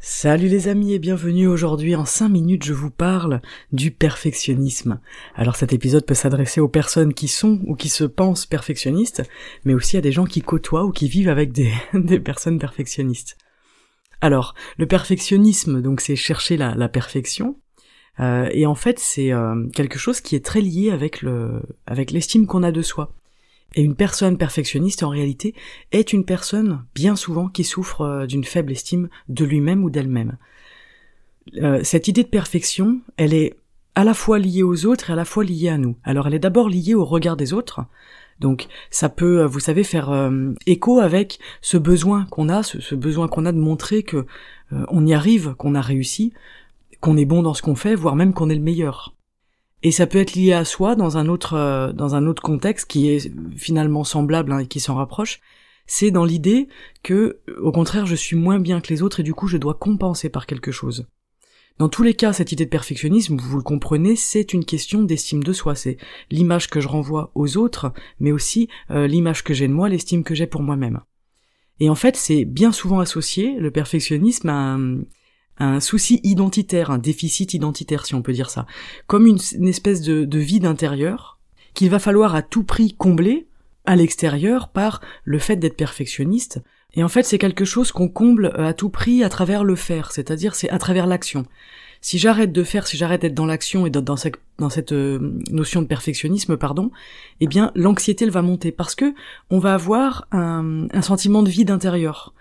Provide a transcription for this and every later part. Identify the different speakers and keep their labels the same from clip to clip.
Speaker 1: Salut les amis et bienvenue aujourd'hui en 5 minutes je vous parle du perfectionnisme. Alors cet épisode peut s'adresser aux personnes qui sont ou qui se pensent perfectionnistes, mais aussi à des gens qui côtoient ou qui vivent avec des, personnes perfectionnistes. Alors, le perfectionnisme, donc c'est chercher la, perfection, euh, et en fait, c'est euh, quelque chose qui est très lié avec l'estime qu'on a de soi. Et une personne perfectionniste, en réalité, est une personne, bien souvent, qui souffre euh, d'une faible estime de lui-même ou d'elle-même. cette idée de perfection, elle est à la fois liée aux autres et à la fois liée à nous. Alors, elle est d'abord liée au regard des autres. Donc, ça peut, vous savez, faire écho avec ce besoin qu'on a, ce, besoin qu'on a de montrer que on y arrive, qu'on a réussi, qu'on est bon dans ce qu'on fait, voire même qu'on est le meilleur. Et ça peut être lié à soi dans un autre euh, dans un autre contexte qui est finalement semblable hein, et qui s'en rapproche. C'est dans l'idée que, au contraire, je suis moins bien que les autres et du coup je dois compenser par quelque chose. Dans tous les cas, cette idée de perfectionnisme, vous le comprenez, c'est une question d'estime de soi. C'est l'image que je renvoie aux autres, mais aussi euh, l'image que j'ai de moi, l'estime que j'ai pour moi-même. Et en fait, c'est bien souvent associé, le perfectionnisme, à, un souci identitaire, un déficit identitaire si on peut dire ça, comme une, espèce de, de vide intérieur qu'il va falloir à tout prix combler à l'extérieur par le fait d'être perfectionniste. Et en fait, c'est quelque chose qu'on comble à tout prix à travers le faire, c'est-à-dire c'est à travers l'action. Si j'arrête de faire, si j'arrête d'être dans l'action et dans cette, dans cette euh, notion de perfectionnisme, pardon, eh bien l'anxiété elle va monter parce que on va avoir un, un sentiment de vide intérieur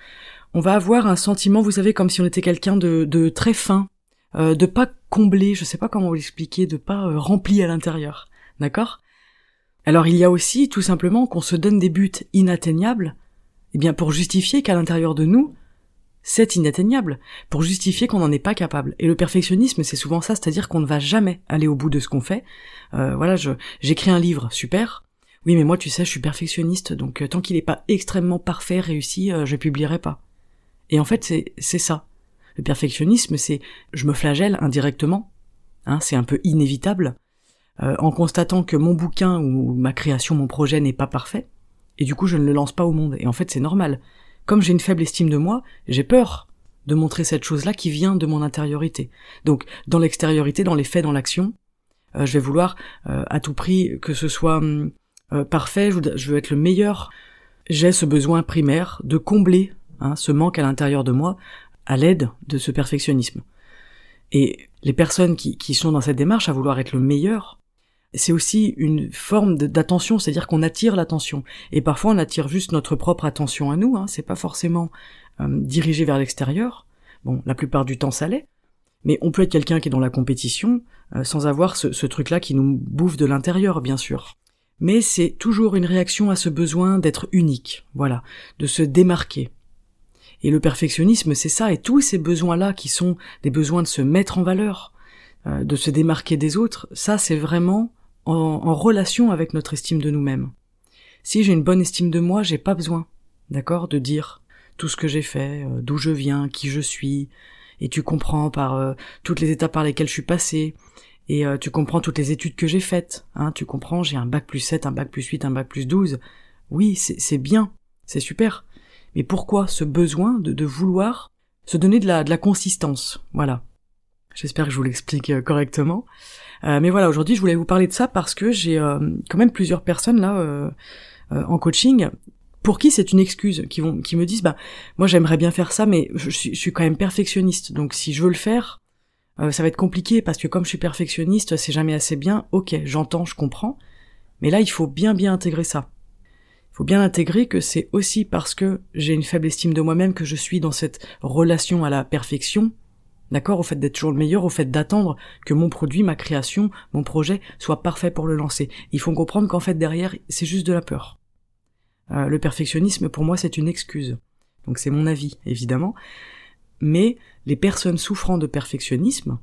Speaker 1: on va avoir un sentiment, vous savez, comme si on était quelqu'un de, très fin, euh, de pas comblé, je sais pas comment vous l'expliquer, de pas euh, rempli à l'intérieur, d'accord? Alors il y a aussi tout simplement qu'on se donne des buts inatteignables, eh bien pour justifier qu'à l'intérieur de nous, c'est inatteignable, pour justifier qu'on n'en est pas capable. Et le perfectionnisme, c'est souvent ça, c'est-à-dire qu'on ne va jamais aller au bout de ce qu'on fait. Euh, voilà, j'écris un livre, super. Oui, mais moi, tu sais, je suis perfectionniste, donc tant qu'il n'est pas extrêmement parfait, réussi, je publierai pas. Et en fait, c'est ça. Le perfectionnisme, c'est je me flagelle indirectement, hein, c'est un peu inévitable, euh, en constatant que mon bouquin ou ma création, mon projet n'est pas parfait, et du coup je ne le lance pas au monde. Et en fait, c'est normal. Comme j'ai une faible estime de moi, j'ai peur de montrer cette chose-là qui vient de mon intériorité. Donc, dans l'extériorité, dans les faits, dans l'action, euh, je vais vouloir euh, à tout prix que ce soit hum, parfait, je veux être le meilleur. J'ai ce besoin primaire de combler Hein, ce manque à l'intérieur de moi, à l'aide de ce perfectionnisme. Et les personnes qui, qui sont dans cette démarche à vouloir être le meilleur, c'est aussi une forme d'attention, c'est-à-dire qu'on attire l'attention. Et parfois on attire juste notre propre attention à nous, hein, c'est pas forcément euh, dirigé vers l'extérieur. Bon, la plupart du temps ça l'est. Mais on peut être quelqu'un qui est dans la compétition euh, sans avoir ce, ce truc-là qui nous bouffe de l'intérieur, bien sûr. Mais c'est toujours une réaction à ce besoin d'être unique, voilà, de se démarquer, et le perfectionnisme, c'est ça, et tous ces besoins-là qui sont des besoins de se mettre en valeur, euh, de se démarquer des autres, ça c'est vraiment en, relation avec notre estime de nous-mêmes. Si j'ai une bonne estime de moi, j'ai pas besoin, d'accord, de dire tout ce que j'ai fait, euh, d'où je viens, qui je suis, et tu comprends par euh, toutes les étapes par lesquelles je suis passé, et tu comprends toutes les études que j'ai faites, hein, tu comprends, j'ai un bac plus 7, un bac plus 8, un bac plus 12, oui, c'est bien, c'est super, mais pourquoi ce besoin de, vouloir se donner de la, consistance? Voilà. J'espère que je vous l'explique euh, correctement. Euh, mais voilà, aujourd'hui, je voulais vous parler de ça parce que j'ai euh, quand même plusieurs personnes là en coaching pour qui c'est une excuse, qui vont, qui me disent, bah, moi j'aimerais bien faire ça, mais je suis, je suis, quand même perfectionniste, donc si je veux le faire, ça va être compliqué parce que comme je suis perfectionniste, c'est jamais assez bien. Ok, j'entends, je comprends, mais là il faut bien bien intégrer ça faut bien intégrer que c'est aussi parce que j'ai une faible estime de moi-même que je suis dans cette relation à la perfection D'accord Au fait d'être toujours le meilleur, au fait d'attendre que mon produit, ma création, mon projet soit parfait pour le lancer. Il faut comprendre qu'en fait derrière, c'est juste de la peur. Euh, le perfectionnisme, pour moi, c'est une excuse. Donc c'est mon avis, évidemment. Mais les personnes souffrant de perfectionnisme,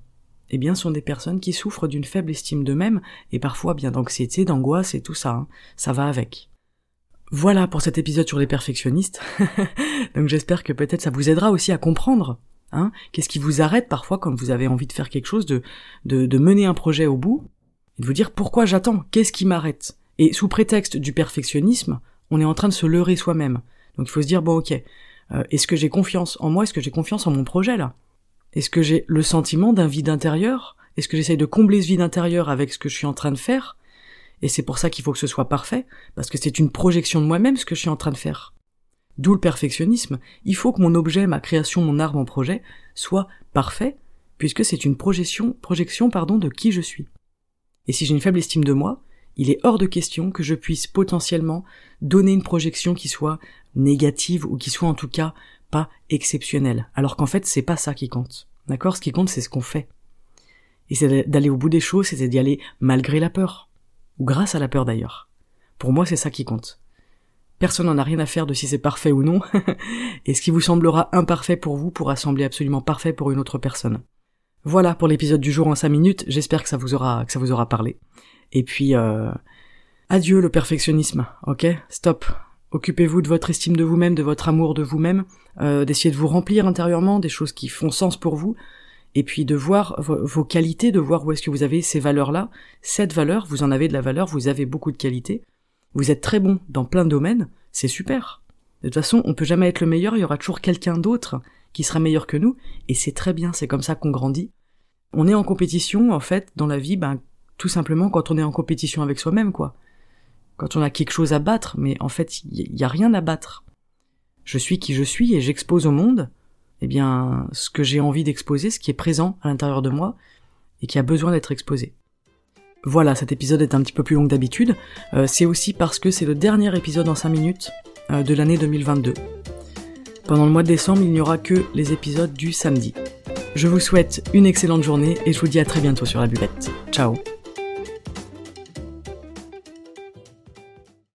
Speaker 1: eh bien, sont des personnes qui souffrent d'une faible estime d'eux-mêmes et parfois bien d'anxiété, d'angoisse et tout ça. Hein. Ça va avec. Voilà pour cet épisode sur les perfectionnistes. Donc j'espère que peut-être ça vous aidera aussi à comprendre Hein Qu'est-ce qui vous arrête parfois quand vous avez envie de faire quelque chose, de, de, mener un projet au bout, et de vous dire pourquoi j'attends, qu'est-ce qui m'arrête Et sous prétexte du perfectionnisme, on est en train de se leurrer soi-même. Donc il faut se dire, bon ok, euh, est-ce que j'ai confiance en moi, est-ce que j'ai confiance en mon projet là? Est-ce que j'ai le sentiment d'un vide intérieur? Est-ce que j'essaye de combler ce vide intérieur avec ce que je suis en train de faire? Et c'est pour ça qu'il faut que ce soit parfait, parce que c'est une projection de moi-même ce que je suis en train de faire. D'où le perfectionnisme. Il faut que mon objet, ma création, mon art, mon projet soit parfait, puisque c'est une projection, projection pardon, de qui je suis. Et si j'ai une faible estime de moi, il est hors de question que je puisse potentiellement donner une projection qui soit négative ou qui soit en tout cas pas exceptionnelle. Alors qu'en fait, c'est pas ça qui compte. D'accord? Ce qui compte, c'est ce qu'on fait. Et c'est d'aller au bout des choses, c'est d'y aller malgré la peur. Ou grâce à la peur d'ailleurs. Pour moi, c'est ça qui compte. Personne n'en a rien à faire de si c'est parfait ou non, et ce qui vous semblera imparfait pour vous pourra sembler absolument parfait pour une autre personne. Voilà pour l'épisode du jour en 5 minutes, j'espère que ça vous aura, que ça vous aura parlé. Et puis, euh, adieu le perfectionnisme, ok? Stop. Occupez-vous de votre estime de vous-même, de votre amour de vous-même, euh, d'essayer de vous remplir intérieurement des choses qui font sens pour vous, et puis de voir vos qualités, de voir où est-ce que vous avez ces valeurs-là. Cette valeur, vous en avez de la valeur, vous avez beaucoup de qualités. Vous êtes très bon dans plein de domaines, c'est super. De toute façon, on peut jamais être le meilleur, il y aura toujours quelqu'un d'autre qui sera meilleur que nous, et c'est très bien, c'est comme ça qu'on grandit. On est en compétition, en fait, dans la vie, ben, tout simplement quand on est en compétition avec soi-même, quoi. Quand on a quelque chose à battre, mais en fait, il y, a rien à battre. Je suis qui je suis et j'expose au monde, eh bien, ce que j'ai envie d'exposer, ce qui est présent à l'intérieur de moi, et qui a besoin d'être exposé. Voilà, cet épisode est un petit peu plus long que d'habitude. Euh, c'est aussi parce que c'est le dernier épisode en 5 minutes euh, de l'année 2022. Pendant le mois de décembre, il n'y aura que les épisodes du samedi. Je vous souhaite une excellente journée et je vous dis à très bientôt sur la buvette. Ciao